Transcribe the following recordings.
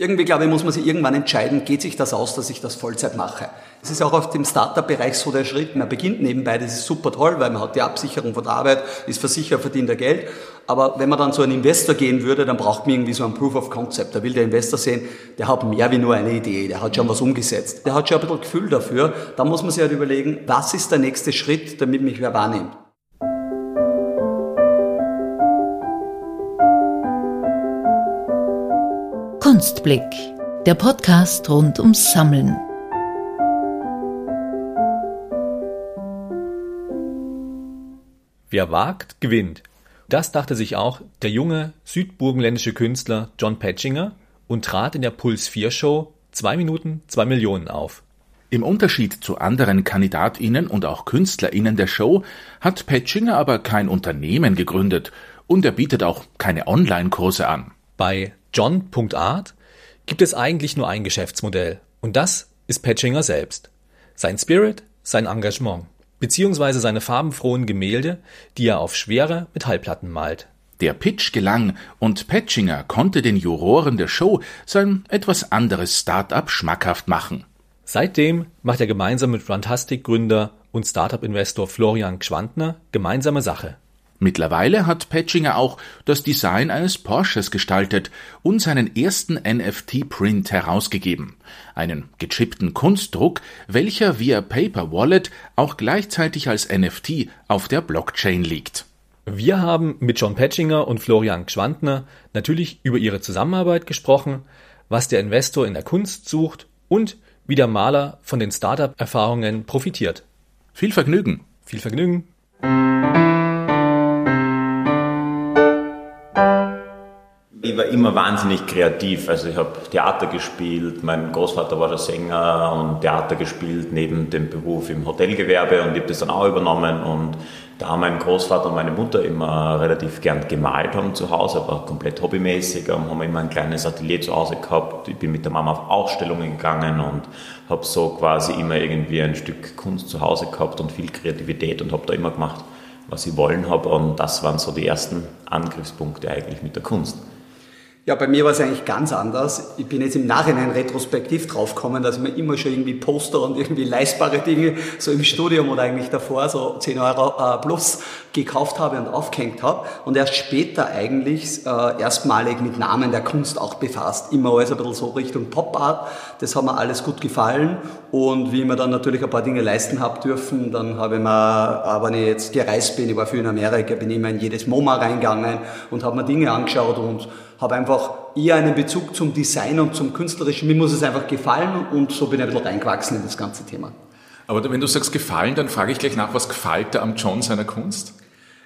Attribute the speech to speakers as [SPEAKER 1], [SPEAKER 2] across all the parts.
[SPEAKER 1] Irgendwie, glaube ich, muss man sich irgendwann entscheiden, geht sich das aus, dass ich das Vollzeit mache. Es ist auch auf dem Startup-Bereich so der Schritt. Man beginnt nebenbei, das ist super toll, weil man hat die Absicherung von der Arbeit, ist versichert, verdient er Geld. Aber wenn man dann zu einem Investor gehen würde, dann braucht man irgendwie so ein Proof of Concept. Da will der Investor sehen, der hat mehr wie nur eine Idee, der hat schon was umgesetzt. Der hat schon ein bisschen Gefühl dafür. Da muss man sich halt überlegen, was ist der nächste Schritt, damit mich wer wahrnimmt.
[SPEAKER 2] Kunstblick, der Podcast rund ums Sammeln.
[SPEAKER 3] Wer wagt, gewinnt. Das dachte sich auch der junge südburgenländische Künstler John Patchinger und trat in der Puls 4 Show 2 Minuten 2 Millionen auf.
[SPEAKER 4] Im Unterschied zu anderen KandidatInnen und auch KünstlerInnen der Show hat Patchinger aber kein Unternehmen gegründet und er bietet auch keine Online-Kurse an.
[SPEAKER 3] Bei John.art gibt es eigentlich nur ein Geschäftsmodell und das ist Patchinger selbst. Sein Spirit, sein Engagement, beziehungsweise seine farbenfrohen Gemälde, die er auf schwere Metallplatten malt.
[SPEAKER 4] Der Pitch gelang und Patchinger konnte den Juroren der Show sein etwas anderes Start-up schmackhaft machen.
[SPEAKER 3] Seitdem macht er gemeinsam mit Runtastic-Gründer und Startup-Investor Florian Gschwandner gemeinsame Sache.
[SPEAKER 4] Mittlerweile hat Patchinger auch das Design eines Porsches gestaltet und seinen ersten NFT-Print herausgegeben. Einen gechippten Kunstdruck, welcher via Paper Wallet auch gleichzeitig als NFT auf der Blockchain liegt.
[SPEAKER 3] Wir haben mit John Patchinger und Florian Gschwandner natürlich über ihre Zusammenarbeit gesprochen, was der Investor in der Kunst sucht und wie der Maler von den Startup-Erfahrungen profitiert.
[SPEAKER 4] Viel Vergnügen.
[SPEAKER 3] Viel Vergnügen.
[SPEAKER 5] Immer wahnsinnig kreativ. Also ich habe Theater gespielt, mein Großvater war der Sänger und Theater gespielt neben dem Beruf im Hotelgewerbe und ich habe das dann auch übernommen und da mein Großvater und meine Mutter immer relativ gern gemalt haben zu Hause, aber komplett hobbymäßig, haben wir immer ein kleines Atelier zu Hause gehabt. Ich bin mit der Mama auf Ausstellungen gegangen und habe so quasi immer irgendwie ein Stück Kunst zu Hause gehabt und viel Kreativität und habe da immer gemacht, was ich wollen habe und das waren so die ersten Angriffspunkte eigentlich mit der Kunst.
[SPEAKER 1] Ja, bei mir war es eigentlich ganz anders. Ich bin jetzt im Nachhinein retrospektiv draufgekommen, dass ich mir immer schon irgendwie Poster und irgendwie leistbare Dinge so im Studium oder eigentlich davor so 10 Euro äh, plus gekauft habe und aufgehängt habe und erst später eigentlich äh, erstmalig mit Namen der Kunst auch befasst. Immer alles ein bisschen so Richtung Pop Art. Das hat mir alles gut gefallen und wie ich mir dann natürlich ein paar Dinge leisten habe dürfen, dann habe ich mir, äh, wenn ich jetzt gereist bin, ich war viel in Amerika, bin ich immer in jedes MoMA reingegangen und habe mir Dinge angeschaut und habe einfach eher einen Bezug zum Design und zum Künstlerischen. Mir muss es einfach gefallen und so bin ich ein bisschen reingewachsen in das ganze Thema.
[SPEAKER 4] Aber wenn du sagst gefallen, dann frage ich gleich nach, was gefällt dir am John seiner Kunst?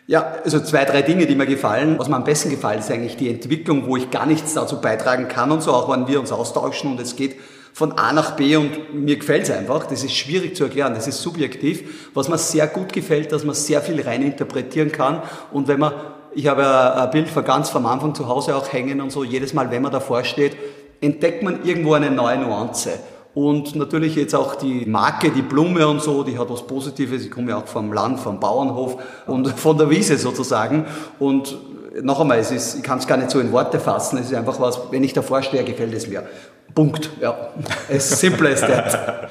[SPEAKER 1] Ja, also zwei, drei Dinge, die mir gefallen. Was mir am besten gefällt, ist eigentlich die Entwicklung, wo ich gar nichts dazu beitragen kann und so, auch wenn wir uns austauschen und es geht von A nach B und mir gefällt es einfach. Das ist schwierig zu erklären, das ist subjektiv. Was mir sehr gut gefällt, dass man sehr viel rein interpretieren kann und wenn man ich habe ein Bild von ganz vom Anfang zu Hause auch hängen und so. Jedes Mal, wenn man davor steht, entdeckt man irgendwo eine neue Nuance. Und natürlich jetzt auch die Marke, die Blume und so, die hat was Positives. Ich komme ja auch vom Land, vom Bauernhof und von der Wiese sozusagen. Und noch einmal, es ist, ich kann es gar nicht so in Worte fassen. Es ist einfach was, wenn ich davor stehe, gefällt es mir. Punkt. Ja. As simple as that.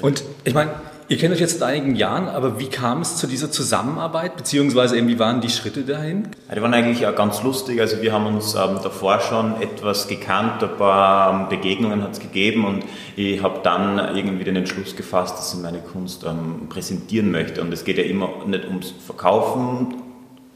[SPEAKER 3] Und ich meine, Ihr kennt euch jetzt seit einigen Jahren, aber wie kam es zu dieser Zusammenarbeit, beziehungsweise wie waren die Schritte dahin?
[SPEAKER 5] Die waren eigentlich auch ganz lustig. Also wir haben uns ähm, davor schon etwas gekannt, ein paar ähm, Begegnungen hat es gegeben und ich habe dann irgendwie den Entschluss gefasst, dass ich meine Kunst ähm, präsentieren möchte. Und es geht ja immer nicht ums Verkaufen,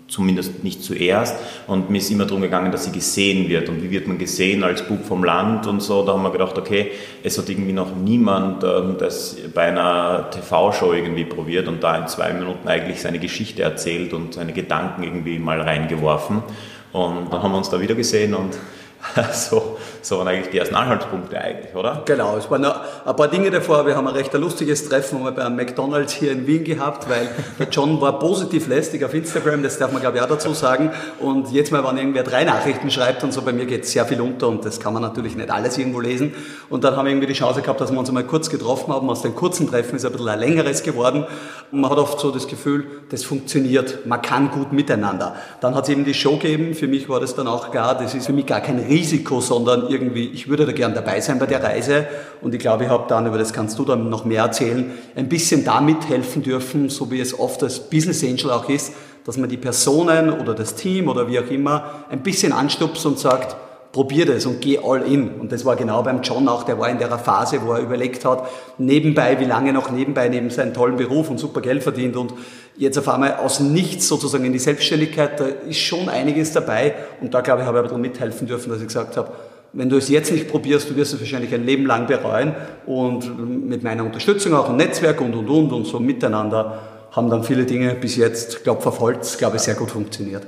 [SPEAKER 5] zumindest nicht zuerst. Und mir ist immer darum gegangen, dass sie gesehen wird. Und wie wird man gesehen als Bub vom Land und so. Da haben wir gedacht, okay, es hat irgendwie noch niemand ähm, das bei einer TV-Show irgendwie probiert und da in zwei Minuten eigentlich seine Geschichte erzählt und seine Gedanken irgendwie mal reingeworfen. Und dann haben wir uns da wieder gesehen und so, so waren eigentlich die ersten Anhaltspunkte eigentlich, oder?
[SPEAKER 1] Genau, es waren ein paar Dinge davor. Wir haben ein recht lustiges Treffen bei einem McDonalds hier in Wien gehabt, weil der John war positiv lästig auf Instagram, das darf man glaube ich auch dazu sagen. Und jetzt mal, wenn irgendwer drei Nachrichten schreibt und so, bei mir geht sehr viel unter und das kann man natürlich nicht alles irgendwo lesen. Und dann haben wir irgendwie die Chance gehabt, dass wir uns einmal kurz getroffen haben. Aus den kurzen Treffen ist ein bisschen ein längeres geworden. Und man hat oft so das Gefühl, das funktioniert, man kann gut miteinander. Dann hat es eben die Show gegeben. Für mich war das dann auch klar, das ist für mich gar kein Risiko, sondern irgendwie, ich würde da gern dabei sein bei der Reise. Und ich glaube, ich habe dann, über das kannst du dann noch mehr erzählen, ein bisschen da mithelfen dürfen, so wie es oft als Business Angel auch ist, dass man die Personen oder das Team oder wie auch immer ein bisschen anstupst und sagt, probier das und geh all in. Und das war genau beim John auch, der war in der Phase, wo er überlegt hat, nebenbei, wie lange noch nebenbei neben seinem tollen Beruf und super Geld verdient. Und jetzt auf einmal aus nichts sozusagen in die Selbstständigkeit, da ist schon einiges dabei. Und da glaube ich, habe ich ein bisschen mithelfen dürfen, dass ich gesagt habe, wenn du es jetzt nicht probierst, du wirst es wahrscheinlich ein Leben lang bereuen und mit meiner Unterstützung auch ein Netzwerk und und und und so miteinander haben dann viele Dinge bis jetzt, glaube Holz, glaube ich, sehr gut funktioniert.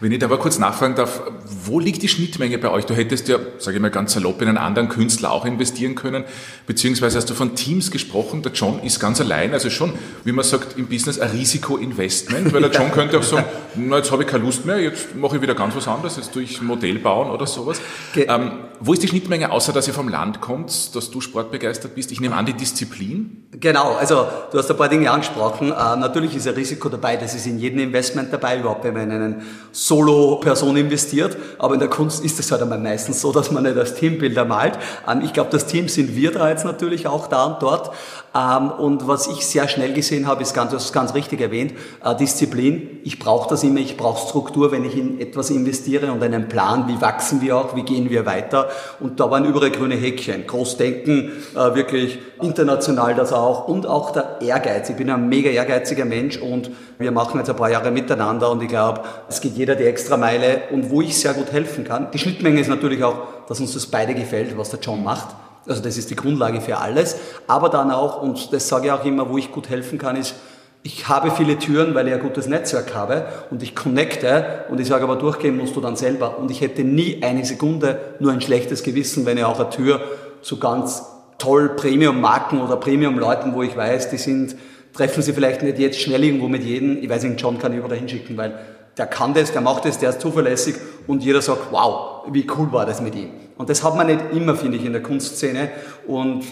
[SPEAKER 4] Wenn ich da aber kurz nachfragen darf, wo liegt die Schnittmenge bei euch? Du hättest ja, sage ich mal ganz salopp, in einen anderen Künstler auch investieren können, beziehungsweise hast du von Teams gesprochen, der John ist ganz allein, also schon, wie man sagt, im Business ein Risikoinvestment, weil der John könnte auch sagen, na, jetzt habe ich keine Lust mehr, jetzt mache ich wieder ganz was anderes, jetzt tue ich ein Modell bauen oder sowas. Ähm, wo ist die Schnittmenge, außer dass ihr vom Land kommt, dass du sportbegeistert bist? Ich nehme an, die Disziplin?
[SPEAKER 1] Genau, also du hast ein paar Dinge angesprochen. Äh, natürlich ist ein Risiko dabei, das ist in jedem Investment dabei, überhaupt wenn man in einen Solo-Person investiert. Aber in der Kunst ist es halt einmal meistens so, dass man nicht das Teambilder malt. Ähm, ich glaube, das Team sind wir da jetzt natürlich auch da und dort. Ähm, und was ich sehr schnell gesehen habe, ist ganz, das ganz richtig erwähnt, äh, Disziplin. Ich brauche das immer, ich brauche Struktur, wenn ich in etwas investiere und einen Plan, wie wachsen wir auch, wie gehen wir weiter. Und da waren überall grüne Häkchen. Großdenken, äh, wirklich international das auch. Und auch der Ehrgeiz. Ich bin ein mega ehrgeiziger Mensch und wir machen jetzt ein paar Jahre miteinander und ich glaube, es geht jeder die extra Meile und wo ich sehr gut helfen kann. Die Schnittmenge ist natürlich auch, dass uns das beide gefällt, was der John macht. Also das ist die Grundlage für alles. Aber dann auch, und das sage ich auch immer, wo ich gut helfen kann, ist, ich habe viele Türen, weil ich ein gutes Netzwerk habe und ich connecte und ich sage aber durchgehen musst du dann selber. Und ich hätte nie eine Sekunde nur ein schlechtes Gewissen, wenn ich auch eine Tür zu ganz toll Premium-Marken oder Premium-Leuten, wo ich weiß, die sind, treffen sie vielleicht nicht jetzt schnell irgendwo mit jedem. Ich weiß nicht, John kann ich überall hinschicken, weil der kann das, der macht das, der ist zuverlässig und jeder sagt, wow, wie cool war das mit ihm. Und das hat man nicht immer, finde ich, in der Kunstszene und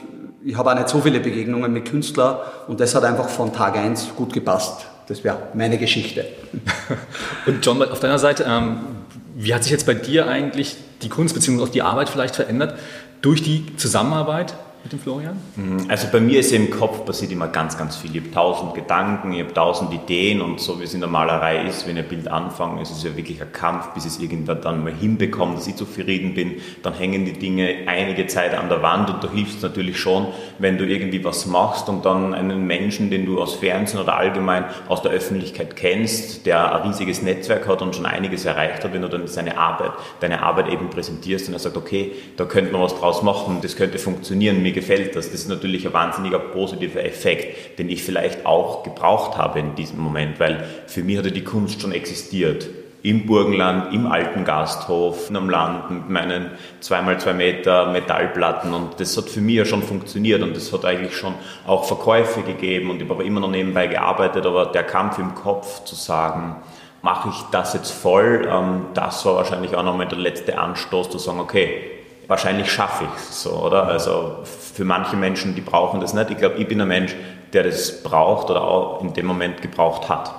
[SPEAKER 1] ich habe auch nicht so viele Begegnungen mit Künstlern und das hat einfach von Tag eins gut gepasst. Das wäre meine Geschichte.
[SPEAKER 3] Und John, auf deiner Seite, ähm, wie hat sich jetzt bei dir eigentlich die Kunst bzw. auch die Arbeit vielleicht verändert durch die Zusammenarbeit mit dem Florian?
[SPEAKER 5] Mhm. Also bei mir ist im Kopf passiert immer ganz, ganz viel. Ich habe tausend Gedanken, ich habe tausend Ideen und so wie es in der Malerei ist, wenn ein Bild anfange, ist es ja wirklich ein Kampf, bis ich es irgendwann dann mal hinbekomme, dass ich zufrieden bin. Dann hängen die Dinge einige Zeit an der Wand und da hilft es natürlich schon, wenn du irgendwie was machst und dann einen Menschen, den du aus Fernsehen oder allgemein aus der Öffentlichkeit kennst, der ein riesiges Netzwerk hat und schon einiges erreicht hat, wenn du dann seine Arbeit, deine Arbeit eben präsentierst und er sagt, okay, da könnte man was draus machen, das könnte funktionieren, mir gefällt das. Das ist natürlich ein wahnsinniger positiver Effekt, den ich vielleicht auch gebraucht habe in diesem Moment, weil für mich hatte die Kunst schon existiert. Im Burgenland, im alten Gasthof, am Land mit meinen zweimal zwei Meter Metallplatten und das hat für mich ja schon funktioniert und das hat eigentlich schon auch Verkäufe gegeben und ich habe immer noch nebenbei gearbeitet, aber der Kampf im Kopf zu sagen, mache ich das jetzt voll, ähm, das war wahrscheinlich auch nochmal der letzte Anstoß zu sagen, okay, wahrscheinlich schaffe ich es so, oder? Also für manche Menschen, die brauchen das nicht. Ich glaube, ich bin ein Mensch, der das braucht oder auch in dem Moment gebraucht hat.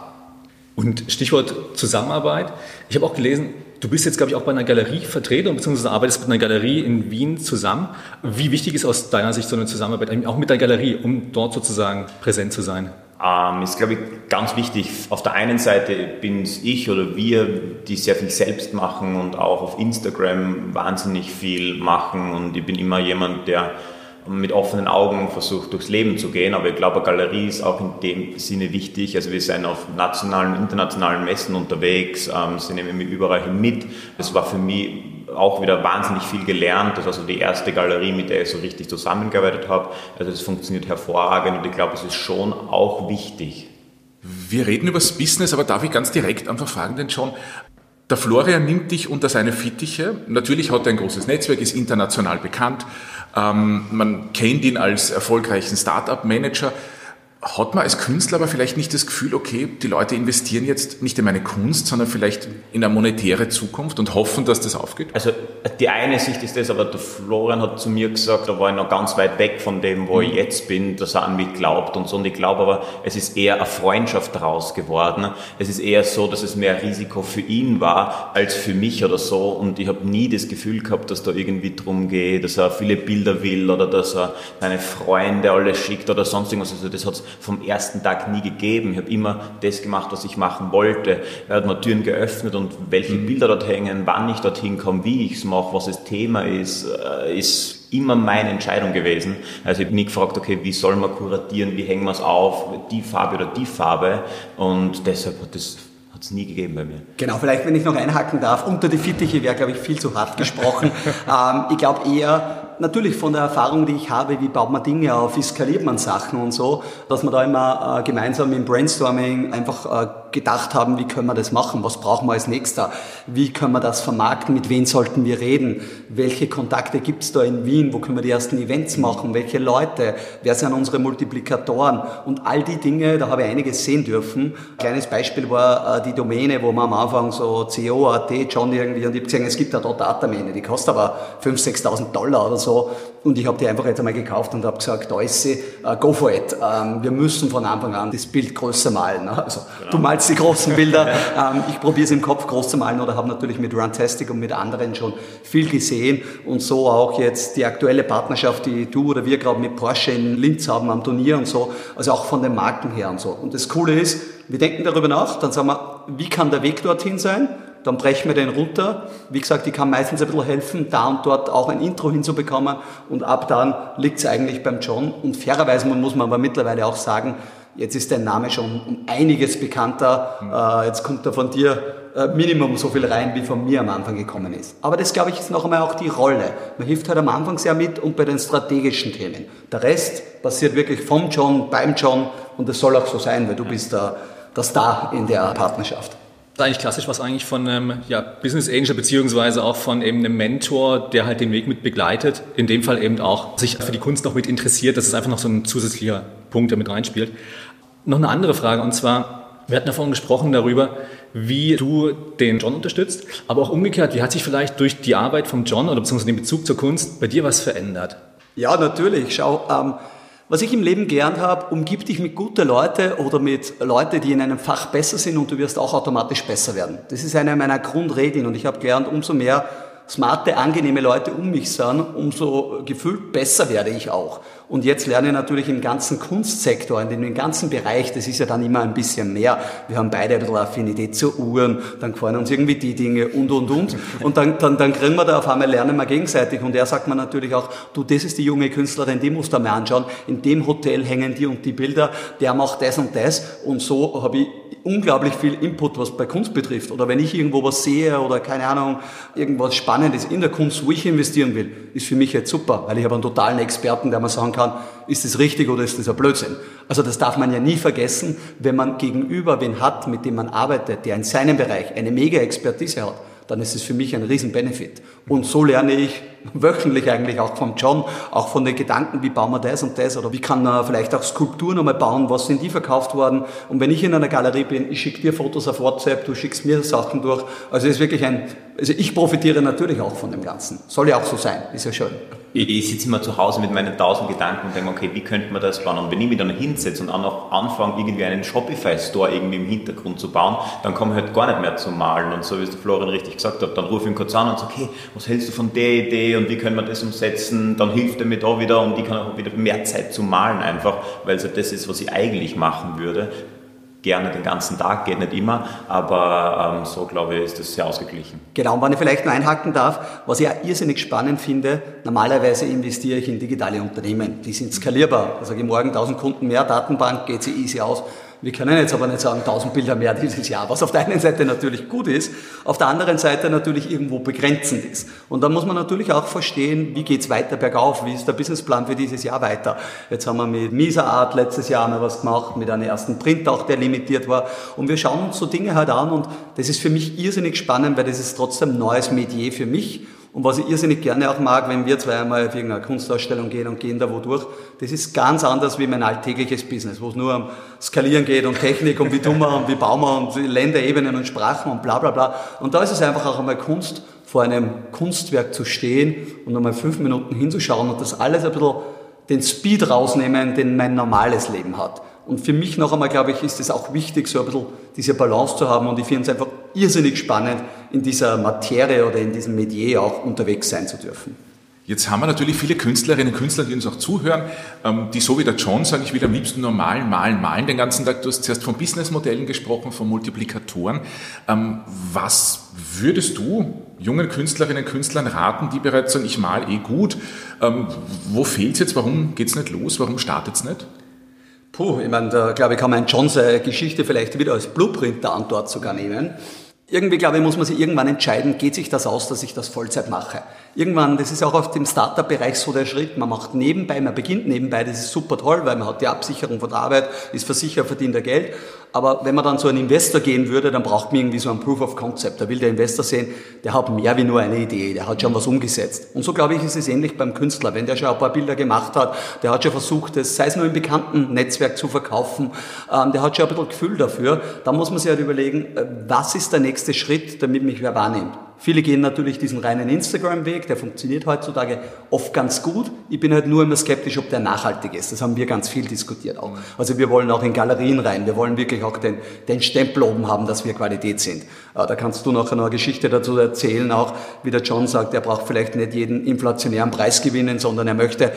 [SPEAKER 3] Und Stichwort Zusammenarbeit. Ich habe auch gelesen, du bist jetzt, glaube ich, auch bei einer Galerie vertreten, beziehungsweise arbeitest mit einer Galerie in Wien zusammen. Wie wichtig ist aus deiner Sicht so eine Zusammenarbeit, auch mit der Galerie, um dort sozusagen präsent zu sein?
[SPEAKER 5] Ähm, ist, glaube ich, ganz wichtig. Auf der einen Seite bin ich oder wir, die sehr viel selbst machen und auch auf Instagram wahnsinnig viel machen und ich bin immer jemand, der mit offenen Augen versucht, durchs Leben zu gehen. Aber ich glaube, eine Galerie ist auch in dem Sinne wichtig. Also wir sind auf nationalen, internationalen Messen unterwegs, ähm, sie nehmen mich überall hin mit. Das war für mich auch wieder wahnsinnig viel gelernt. Das war so die erste Galerie, mit der ich so richtig zusammengearbeitet habe. Also es funktioniert hervorragend und ich glaube, es ist schon auch wichtig.
[SPEAKER 4] Wir reden über das Business, aber darf ich ganz direkt einfach fragen, denn schon, der Florian nimmt dich unter seine Fittiche. Natürlich hat er ein großes Netzwerk, ist international bekannt. Ähm, man kennt ihn als erfolgreichen Startup-Manager. Hat man als Künstler aber vielleicht nicht das Gefühl, okay, die Leute investieren jetzt nicht in meine Kunst, sondern vielleicht in eine monetäre Zukunft und hoffen, dass das aufgeht?
[SPEAKER 5] Also die eine Sicht ist das, aber der Florian hat zu mir gesagt, da war ich noch ganz weit weg von dem, wo ich mhm. jetzt bin, dass er an mich glaubt und so. Und ich glaube aber, es ist eher eine Freundschaft daraus geworden. Es ist eher so, dass es mehr Risiko für ihn war als für mich oder so. Und ich habe nie das Gefühl gehabt, dass da irgendwie drum geht, dass er viele Bilder will oder dass er seine Freunde alle schickt oder sonst irgendwas. Also das hat vom ersten Tag nie gegeben. Ich habe immer das gemacht, was ich machen wollte. Er hat mir Türen geöffnet und welche mhm. Bilder dort hängen, wann ich dorthin komme, wie ich es mache, was das Thema ist, äh, ist immer meine Entscheidung gewesen. Also ich habe nie gefragt, okay, wie soll man kuratieren, wie hängen wir es auf, die Farbe oder die Farbe. Und deshalb hat hat es nie gegeben bei mir.
[SPEAKER 1] Genau, vielleicht wenn ich noch einhaken darf, unter die Fittiche wäre, glaube ich, viel zu hart gesprochen. ähm, ich glaube eher, natürlich von der Erfahrung, die ich habe, wie baut man Dinge auf, wie skaliert man Sachen und so, dass man da immer äh, gemeinsam im Brainstorming einfach äh, gedacht haben, wie können wir das machen, was brauchen wir als nächster, wie können wir das vermarkten, mit wem sollten wir reden, welche Kontakte gibt es da in Wien, wo können wir die ersten Events machen, welche Leute, wer sind unsere Multiplikatoren? Und all die Dinge, da habe ich einiges sehen dürfen. Ein kleines Beispiel war äh, die Domäne, wo man am Anfang so CO.at, John irgendwie, und ich habe gesehen, es gibt da dort Domäne, die kostet aber 5.000, 6.000 Dollar oder so und ich habe die einfach jetzt einmal gekauft und habe gesagt, da ist sie, uh, go for it. Ähm, wir müssen von Anfang an das Bild größer malen. Ne? Also genau. du malst die großen Bilder, ähm, ich probiere es im Kopf groß zu malen oder habe natürlich mit Runtastic und mit anderen schon viel gesehen und so auch jetzt die aktuelle Partnerschaft, die du oder wir gerade mit Porsche in Linz haben am Turnier und so, also auch von den Marken her und so. Und das Coole ist, wir denken darüber nach, dann sagen wir, wie kann der Weg dorthin sein? Dann brechen wir den runter. Wie gesagt, ich kann meistens ein bisschen helfen, da und dort auch ein Intro hinzubekommen und ab dann liegt es eigentlich beim John. Und fairerweise muss man aber mittlerweile auch sagen, jetzt ist dein Name schon um einiges bekannter. Mhm. jetzt kommt er von dir äh, Minimum so viel rein, wie von mir am Anfang gekommen ist. Aber das, glaube ich, ist noch einmal auch die Rolle. Man hilft halt am Anfang sehr mit und bei den strategischen Themen. Der Rest passiert wirklich vom John, beim John und das soll auch so sein, weil du bist der, der Star in der Partnerschaft.
[SPEAKER 3] Das ist eigentlich klassisch, was eigentlich von einem ja, Business Angel beziehungsweise auch von eben einem Mentor, der halt den Weg mit begleitet, in dem Fall eben auch sich für die Kunst noch mit interessiert. Das ist einfach noch so ein zusätzlicher Punkt, der mit reinspielt. Noch eine andere Frage und zwar, wir hatten ja vorhin gesprochen darüber, wie du den John unterstützt, aber auch umgekehrt, wie hat sich vielleicht durch die Arbeit vom John oder beziehungsweise den Bezug zur Kunst bei dir was verändert?
[SPEAKER 1] Ja, natürlich. Schau, ähm, was ich im Leben gelernt habe, umgib dich mit guten Leuten oder mit Leuten, die in einem Fach besser sind und du wirst auch automatisch besser werden. Das ist eine meiner Grundregeln und ich habe gelernt, umso mehr smarte, angenehme Leute um mich sind, umso gefühlt besser werde ich auch. Und jetzt lerne ich natürlich im ganzen Kunstsektor, in dem ganzen Bereich, das ist ja dann immer ein bisschen mehr. Wir haben beide ein bisschen Affinität zu Uhren, dann gefallen uns irgendwie die Dinge und, und, und. Und dann, dann, dann kriegen wir da auf einmal, lernen wir gegenseitig. Und er sagt mir natürlich auch, du, das ist die junge Künstlerin, die musst du mal anschauen. In dem Hotel hängen die und die Bilder, der macht das und das. Und so habe ich unglaublich viel Input, was bei Kunst betrifft. Oder wenn ich irgendwo was sehe oder keine Ahnung, irgendwas Spannendes in der Kunst, wo ich investieren will, ist für mich jetzt super, weil ich habe einen totalen Experten, der mir sagen kann, ist das richtig oder ist das ein Blödsinn? Also das darf man ja nie vergessen, wenn man gegenüber wen hat, mit dem man arbeitet, der in seinem Bereich eine mega Expertise hat, dann ist es für mich ein Riesen-Benefit. Und so lerne ich wöchentlich eigentlich auch vom John, auch von den Gedanken, wie bauen wir das und das oder wie kann man vielleicht auch Skulpturen einmal bauen, was sind die verkauft worden. Und wenn ich in einer Galerie bin, ich schicke dir Fotos auf WhatsApp, du schickst mir Sachen durch. Also es ist wirklich ein, also ich profitiere natürlich auch von dem Ganzen. Soll ja auch so sein, ist ja schön
[SPEAKER 5] ich, sitze immer zu Hause mit meinen tausend Gedanken und denke, okay, wie könnte man das bauen? Und wenn ich mich dann hinsetze und auch anfange, irgendwie einen Shopify-Store irgendwie im Hintergrund zu bauen, dann komme ich halt gar nicht mehr zum Malen. Und so wie es der Florian richtig gesagt hat, dann rufe ich ihn kurz an und sage, okay, was hältst du von der Idee und wie können wir das umsetzen? Dann hilft er mir da wieder und ich kann auch wieder mehr Zeit zum Malen einfach, weil es ja das ist, was ich eigentlich machen würde gerne den ganzen Tag, geht nicht immer, aber ähm, so glaube ich, ist das sehr ausgeglichen.
[SPEAKER 1] Genau, und wenn ich vielleicht noch einhaken darf, was ich auch irrsinnig spannend finde, normalerweise investiere ich in digitale Unternehmen, die sind skalierbar. Also ich morgen 1000 Kunden mehr, Datenbank geht sie easy aus. Wir können jetzt aber nicht sagen 1000 Bilder mehr dieses Jahr, was auf der einen Seite natürlich gut ist, auf der anderen Seite natürlich irgendwo begrenzend ist. Und dann muss man natürlich auch verstehen, wie geht's weiter bergauf, wie ist der Businessplan für dieses Jahr weiter. Jetzt haben wir mit Misa Art letztes Jahr mal was gemacht, mit einem ersten Print auch, der limitiert war. Und wir schauen uns so Dinge halt an und das ist für mich irrsinnig spannend, weil das ist trotzdem neues Metier für mich Und was ich irrsinnig gerne auch mag, wenn wir zwei einmal auf irgendeine Kunstausstellung gehen und gehen da wo durch, das ist ganz anders wie mein alltägliches Business, wo es nur um Skalieren geht und Technik und wie tun wir und wie bauen wir und Länderebenen und Sprachen und bla bla bla. Und da ist es einfach auch einmal Kunst, vor einem Kunstwerk zu stehen und einmal fünf Minuten hinzuschauen und das alles ein bisschen den Speed rausnehmen, den mein normales Leben hat. Und für mich noch einmal, glaube ich, ist es auch wichtig, so ein bisschen diese Balance zu haben. Und ich finde es einfach irrsinnig spannend, in dieser Materie oder in diesem Medier auch unterwegs sein zu dürfen.
[SPEAKER 4] Jetzt haben wir natürlich viele Künstlerinnen und Künstler, die uns auch zuhören, ähm, die so wie der John sagen, ich will am liebsten nur malen, malen, malen den ganzen Tag. Du hast zuerst von Businessmodellen gesprochen, von Multiplikatoren. Ähm, was würdest du jungen Künstlerinnen und Künstlern raten, die bereits sagen, ich mal eh gut? Ähm, wo fehlt es jetzt? Warum geht es nicht los? Warum startet es nicht?
[SPEAKER 1] Puh, ich meine, da glaube ich, kann man John seine Geschichte vielleicht wieder als Blueprint der Antwort sogar nehmen. Irgendwie, glaube ich, muss man sich irgendwann entscheiden, geht sich das aus, dass ich das Vollzeit mache. Irgendwann, das ist auch auf dem Startup-Bereich so der Schritt, man macht nebenbei, man beginnt nebenbei, das ist super toll, weil man hat die Absicherung von der Arbeit, ist versichert, verdient er Geld. Aber wenn man dann zu einem Investor gehen würde, dann braucht man irgendwie so ein Proof of Concept. Da will der Investor sehen, der hat mehr wie nur eine Idee, der hat schon was umgesetzt. Und so glaube ich, ist es ähnlich beim Künstler. Wenn der schon ein paar Bilder gemacht hat, der hat schon versucht, das, sei es nur im bekannten Netzwerk zu verkaufen, ähm, der hat schon ein bisschen Gefühl dafür, dann muss man sich halt überlegen, äh, was ist der nächste Schritt, damit mich wer wahrnimmt. Viele gehen natürlich diesen reinen Instagram-Weg, der funktioniert heutzutage oft ganz gut. Ich bin halt nur immer skeptisch, ob der nachhaltig ist. Das haben wir ganz viel diskutiert auch. Also wir wollen auch in Galerien rein. Wir wollen wirklich auch den, den Stempel oben haben, dass wir Qualität sind. Da kannst du noch eine Geschichte dazu erzählen, auch wie der John sagt, er braucht vielleicht nicht jeden inflationären Preis gewinnen, sondern er möchte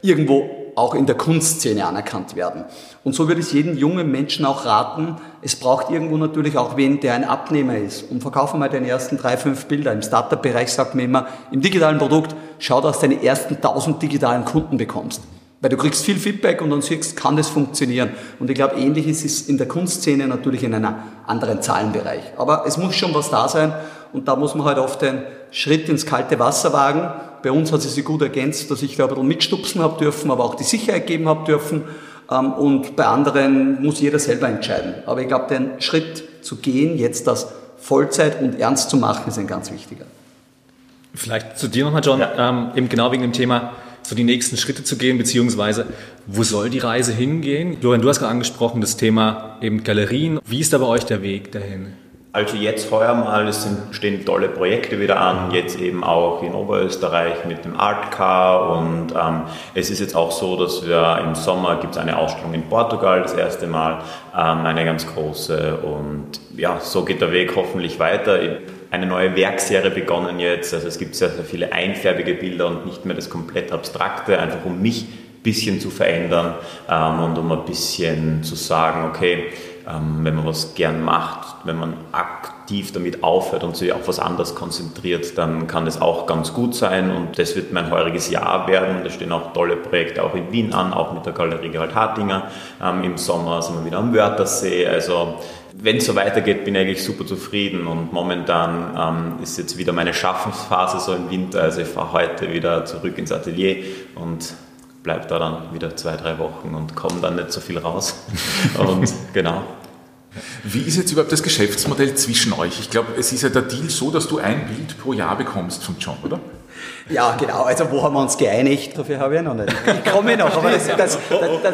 [SPEAKER 1] irgendwo auch in der Kunstszene anerkannt werden. Und so würde ich jedem jungen Menschen auch raten, es braucht irgendwo natürlich auch wen, der ein Abnehmer ist. Und verkaufe mal deine ersten drei, fünf Bilder. Im Startup-Bereich sagt man immer, im digitalen Produkt, schau, dass du deine ersten tausend digitalen Kunden bekommst. Weil du kriegst viel Feedback und dann siehst, kann das funktionieren. Und ich glaube, ähnlich ist es in der Kunstszene natürlich in einem anderen Zahlenbereich. Aber es muss schon was da sein und da muss man halt oft den Schritt ins kalte Wasser wagen. Bei uns hat es sich gut ergänzt, dass ich da ein bisschen mitstupsen habe dürfen, aber auch die Sicherheit geben habe dürfen. Ähm, und bei anderen muss jeder selber entscheiden. Aber ich glaube, den Schritt zu gehen, jetzt das Vollzeit und ernst zu machen, ist ein ganz wichtiger.
[SPEAKER 3] Vielleicht zu dir nochmal, John, ja. ähm, eben genau wegen dem Thema, so die nächsten Schritte zu gehen, beziehungsweise wo soll die Reise hingehen? Florian, du hast gerade angesprochen, das Thema eben Galerien. Wie ist da bei euch der Weg dahin?
[SPEAKER 5] Also jetzt heuer mal, es sind, stehen tolle Projekte wieder an, jetzt eben auch in Oberösterreich mit dem Art Car und ähm, es ist jetzt auch so, dass wir im Sommer gibt es eine Ausstellung in Portugal, das erste Mal, ähm, eine ganz große und ja, so geht der Weg hoffentlich weiter. Eine neue Werkserie begonnen jetzt, also es gibt sehr, sehr viele einfärbige Bilder und nicht mehr das komplett Abstrakte, einfach um mich ein bisschen zu verändern ähm, und um ein bisschen zu sagen, okay, ähm, wenn man was gern macht, wenn man aktiv damit aufhört und sich auf was anderes konzentriert, dann kann das auch ganz gut sein und das wird mein heuriges Jahr werden. Da stehen auch tolle Projekte auch in Wien an, auch mit der Galerie Gerald Hartinger. Ähm, Im Sommer sind wir wieder am Wörthersee. Also wenn es so weitergeht, bin ich eigentlich super zufrieden und momentan ähm, ist jetzt wieder meine Schaffensphase so im Winter. Also ich fahre heute wieder zurück ins Atelier und bleibe da dann wieder zwei, drei Wochen und komme dann nicht so viel raus. Und genau.
[SPEAKER 4] Wie ist jetzt überhaupt das Geschäftsmodell zwischen euch? Ich glaube, es ist ja der Deal so, dass du ein Bild pro Jahr bekommst vom John, oder?
[SPEAKER 1] Ja, genau. Also wo haben wir uns geeinigt? Dafür habe ich noch nicht. Ich komme noch, aber das, das, das,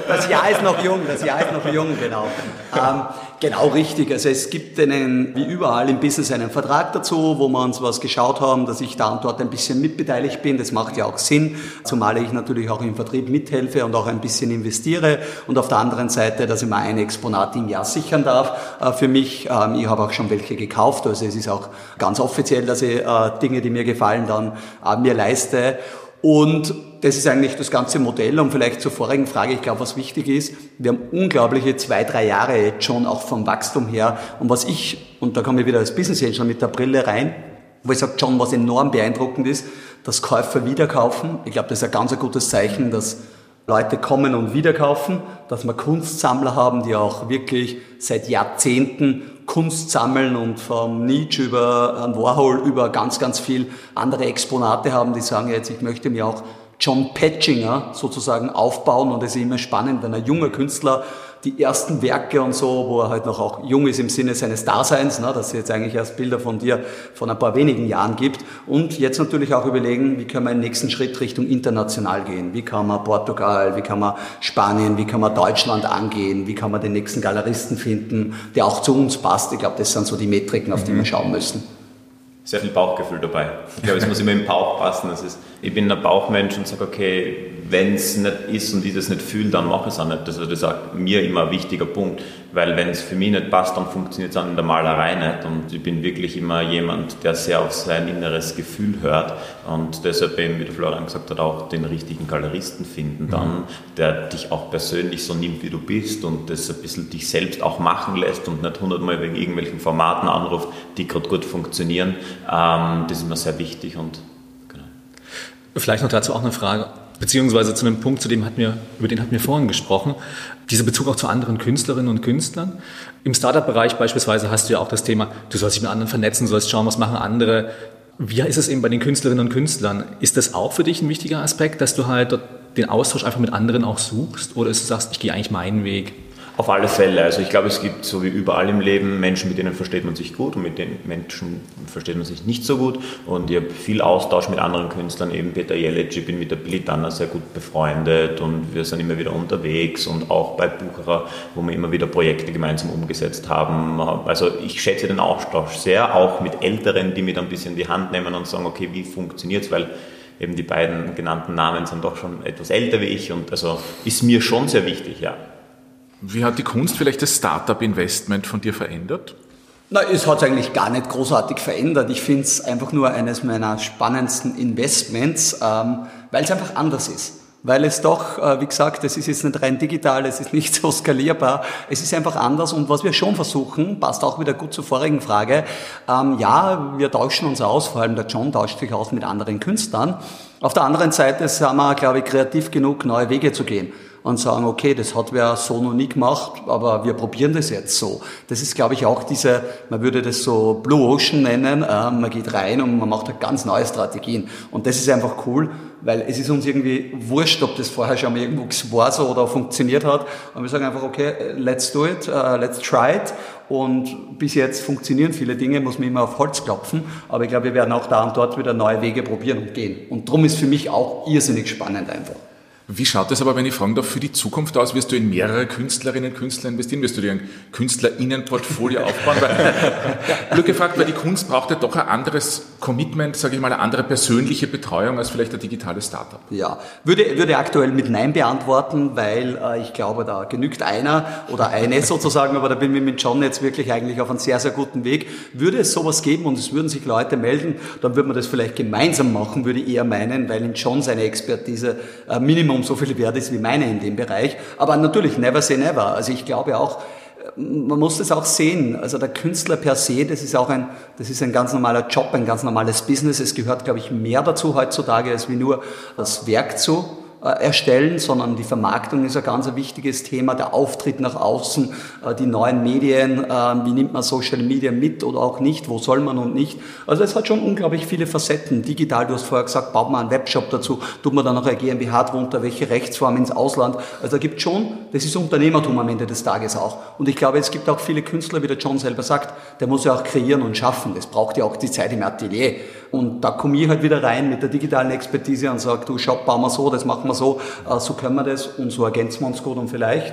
[SPEAKER 1] das, Jahr ist noch jung. Das Jahr ist noch jung, genau. Ähm, genau richtig. Also es gibt einen, wie überall im Business, einen Vertrag dazu, wo wir uns was geschaut haben, dass ich da und dort ein bisschen mitbeteiligt bin. Das macht ja auch Sinn, zumal ich natürlich auch im Vertrieb mithelfe und auch ein bisschen investiere. Und auf der anderen Seite, dass ich mal ein Exponat im Jahr sichern darf äh, für mich. Ähm, ich habe auch schon welche gekauft. Also es ist auch ganz offiziell, dass ich äh, Dinge, die mir gefallen, dann äh, mir leiste. Und das ist eigentlich das ganze Modell. Und vielleicht zur vorigen Frage, ich glaube, was wichtig ist, wir haben unglaubliche zwei, drei Jahre jetzt schon auch vom Wachstum her. Und was ich, und da komme ich wieder als Business Angel mit der Brille rein, wo ich sage, John, was enorm beeindruckend ist, dass Käufer wieder kaufen. Ich glaube, das ist ein ganz gutes Zeichen, dass Leute kommen und wieder kaufen, dass wir Kunstsammler haben, die auch wirklich seit Jahrzehnten Kunst sammeln und vom Nietzsche über einen Warhol über ganz, ganz viel andere Exponate haben, die sagen jetzt, ich möchte mir auch John Patchinger sozusagen aufbauen. Und es ist immer spannend, wenn ein junger Künstler die ersten Werke und so, wo er halt noch auch jung ist im Sinne seines Daseins, ne, dass es jetzt eigentlich erst Bilder von dir von ein paar wenigen Jahren gibt. Und jetzt natürlich auch überlegen, wie können wir den nächsten Schritt Richtung international gehen? Wie kann man Portugal, wie kann man Spanien, wie kann man Deutschland angehen? Wie kann man den nächsten Galeristen finden, der auch zu uns passt? Ich glaube, das sind so die Metriken, auf die wir mhm. schauen müssen
[SPEAKER 5] sehr viel Bauchgefühl dabei. Ich glaube, es muss immer im Bauch passen. Das ist, ich bin ein Bauchmensch und sage, okay, wenn es nicht ist und ich das nicht fühle, dann mache ich es auch nicht. Also das ist auch mir immer ein wichtiger Punkt, weil wenn es für mich nicht passt, dann funktioniert es auch in der Malerei nicht. Und ich bin wirklich immer jemand, der sehr auf sein inneres Gefühl hört und deshalb eben, wie der Florian gesagt hat, auch den richtigen Galeristen finden dann, mhm. der dich auch persönlich so nimmt, wie du bist und das ein bisschen dich selbst auch machen lässt und nicht hundertmal wegen irgendwelchen Formaten anruft, die gerade gut funktionieren. Ähm, das ist mir sehr wichtig und
[SPEAKER 3] genau. Vielleicht noch dazu auch eine Frage beziehungsweise zu einem Punkt, zu dem hatten wir, über den hatten wir vorhin gesprochen, dieser Bezug auch zu anderen Künstlerinnen und Künstlern. Im Startup-Bereich beispielsweise hast du ja auch das Thema, du sollst dich mit anderen vernetzen, sollst schauen, was machen andere. Wie ist es eben bei den Künstlerinnen und Künstlern? Ist das auch für dich ein wichtiger Aspekt, dass du halt den Austausch einfach mit anderen auch suchst? Oder ist du sagst, ich gehe eigentlich meinen Weg?
[SPEAKER 5] Auf alle Fälle. Also ich glaube, es gibt so wie überall im Leben Menschen, mit denen versteht man sich gut und mit den Menschen versteht man sich nicht so gut. Und ich habe viel Austausch mit anderen Künstlern, eben Peter Jelic, ich bin mit der Billy Danner sehr gut befreundet und wir sind immer wieder unterwegs und auch bei Bucherer, wo wir immer wieder Projekte gemeinsam umgesetzt haben. Also ich schätze den Austausch sehr, auch mit Älteren, die mir dann ein bisschen die Hand nehmen und sagen, okay, wie funktioniert es, weil eben die beiden genannten Namen sind doch schon etwas älter wie ich und also ist mir schon sehr wichtig, ja.
[SPEAKER 4] Wie hat die Kunst vielleicht das Startup-Investment von dir verändert?
[SPEAKER 1] Na, es hat eigentlich gar nicht großartig verändert. Ich finde es einfach nur eines meiner spannendsten Investments, ähm, weil es einfach anders ist. Weil es doch, äh, wie gesagt, es ist jetzt nicht rein digital, es ist nicht so skalierbar, es ist einfach anders und was wir schon versuchen, passt auch wieder gut zur vorigen Frage, ähm, ja, wir tauschen uns aus, vor allem der John tauscht sich aus mit anderen Künstlern. Auf der anderen Seite sind wir, glaube ich, kreativ genug, neue Wege zu gehen und sagen, okay, das hat wer so noch nie gemacht, aber wir probieren das jetzt so. Das ist, glaube ich, auch diese, man würde das so Blue Ocean nennen, äh, man geht rein und man macht halt ganz neue Strategien. Und das ist einfach cool, weil es ist uns irgendwie wurscht, ob das vorher schon mal irgendwo war so oder funktioniert hat. Und wir sagen einfach, okay, let's do it, uh, let's try it. Und bis jetzt funktionieren viele Dinge, muss man immer auf Holz klopfen. Aber ich glaube, wir werden auch da und dort wieder neue Wege probieren und gehen. Und darum ist für mich auch irrsinnig spannend einfach.
[SPEAKER 4] Wie schaut es aber, wenn ich fragen darf, für die Zukunft aus? Wirst du in mehrere Künstlerinnen und Künstler investieren? Wirst du dir ein KünstlerInnenportfolio aufbauen? Weil, Glück gefragt, weil die Kunst braucht ja doch ein anderes Commitment, sage ich mal, eine andere persönliche Betreuung als vielleicht ein digitales Startup.
[SPEAKER 1] Ja, würde, würde aktuell mit Nein beantworten, weil äh, ich glaube, da genügt einer oder eine sozusagen, aber da bin ich mit John jetzt wirklich eigentlich auf einem sehr, sehr guten Weg. Würde es sowas geben und es würden sich Leute melden, dann würde man das vielleicht gemeinsam machen, würde ich eher meinen, weil in John seine Expertise äh, Minimum Minimum so viel wert ist wie meine in dem Bereich. Aber natürlich, never say never. Also ich glaube auch, man muss das auch sehen. Also der Künstler per se, das ist auch ein, das ist ein ganz normaler Job, ein ganz normales Business. Es gehört, glaube ich, mehr dazu heutzutage, als wie nur das Werk zu äh, erstellen, sondern die Vermarktung ist ein ganz wichtiges Thema, der Auftritt nach außen, äh, die neuen Medien, äh, wie nimmt man Social Media mit oder auch nicht, wo soll man und nicht. Also es hat schon unglaublich viele Facetten. Digital, du hast vorher gesagt, baut man einen Webshop dazu, tut man dann noch eine GmbH drunter, welche Rechtsform ins Ausland. Also da gibt schon, das ist Unternehmertum am Ende des Tages auch. Und ich glaube, es gibt auch viele Künstler, wie der John selber sagt, der muss ja auch kreieren und schaffen. Das braucht ja auch die Zeit im Atelier. Und da komme ich halt wieder rein mit der digitalen Expertise und sage, du, schau, bauen wir so, das machen wir so, äh, so können wir das und so ergänzen wir uns gut und vielleicht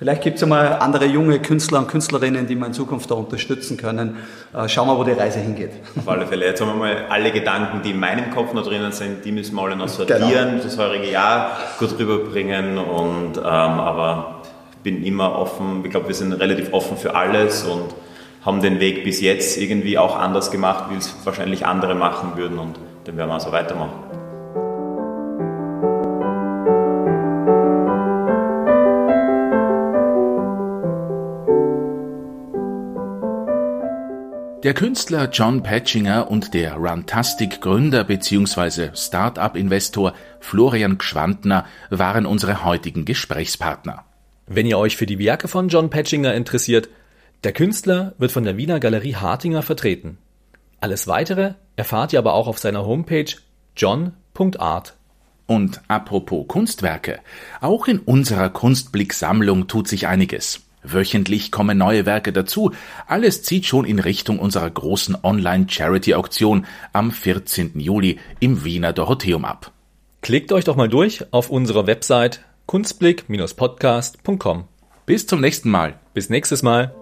[SPEAKER 1] Vielleicht gibt es ja mal andere junge Künstler und Künstlerinnen, die wir in Zukunft da unterstützen können. Äh, schauen wir, wo die Reise hingeht.
[SPEAKER 5] Auf alle Fälle. Jetzt haben wir mal alle Gedanken, die in meinem Kopf noch drinnen sind, die müssen wir alle noch sortieren, genau. das heurige Jahr gut rüberbringen. Und, ähm, aber ich bin immer offen, ich glaube, wir sind relativ offen für alles und haben den Weg bis jetzt irgendwie auch anders gemacht, wie es wahrscheinlich andere machen würden und den werden wir also weitermachen.
[SPEAKER 4] Der Künstler John Patchinger und der Runtastic-Gründer bzw. Start-up-Investor Florian Gschwandner waren unsere heutigen Gesprächspartner.
[SPEAKER 3] Wenn ihr euch für die Werke von John Patchinger interessiert, der Künstler wird von der Wiener Galerie Hartinger vertreten. Alles weitere erfahrt ihr aber auch auf seiner Homepage john.art
[SPEAKER 4] Und apropos Kunstwerke, auch in unserer Kunstblick-Sammlung tut sich einiges. Wöchentlich kommen neue Werke dazu. Alles zieht schon in Richtung unserer großen Online-Charity-Auktion am 14. Juli im Wiener Dorotheum ab.
[SPEAKER 3] Klickt euch doch mal durch auf unserer Website kunstblick-podcast.com.
[SPEAKER 4] Bis zum nächsten Mal.
[SPEAKER 3] Bis nächstes Mal.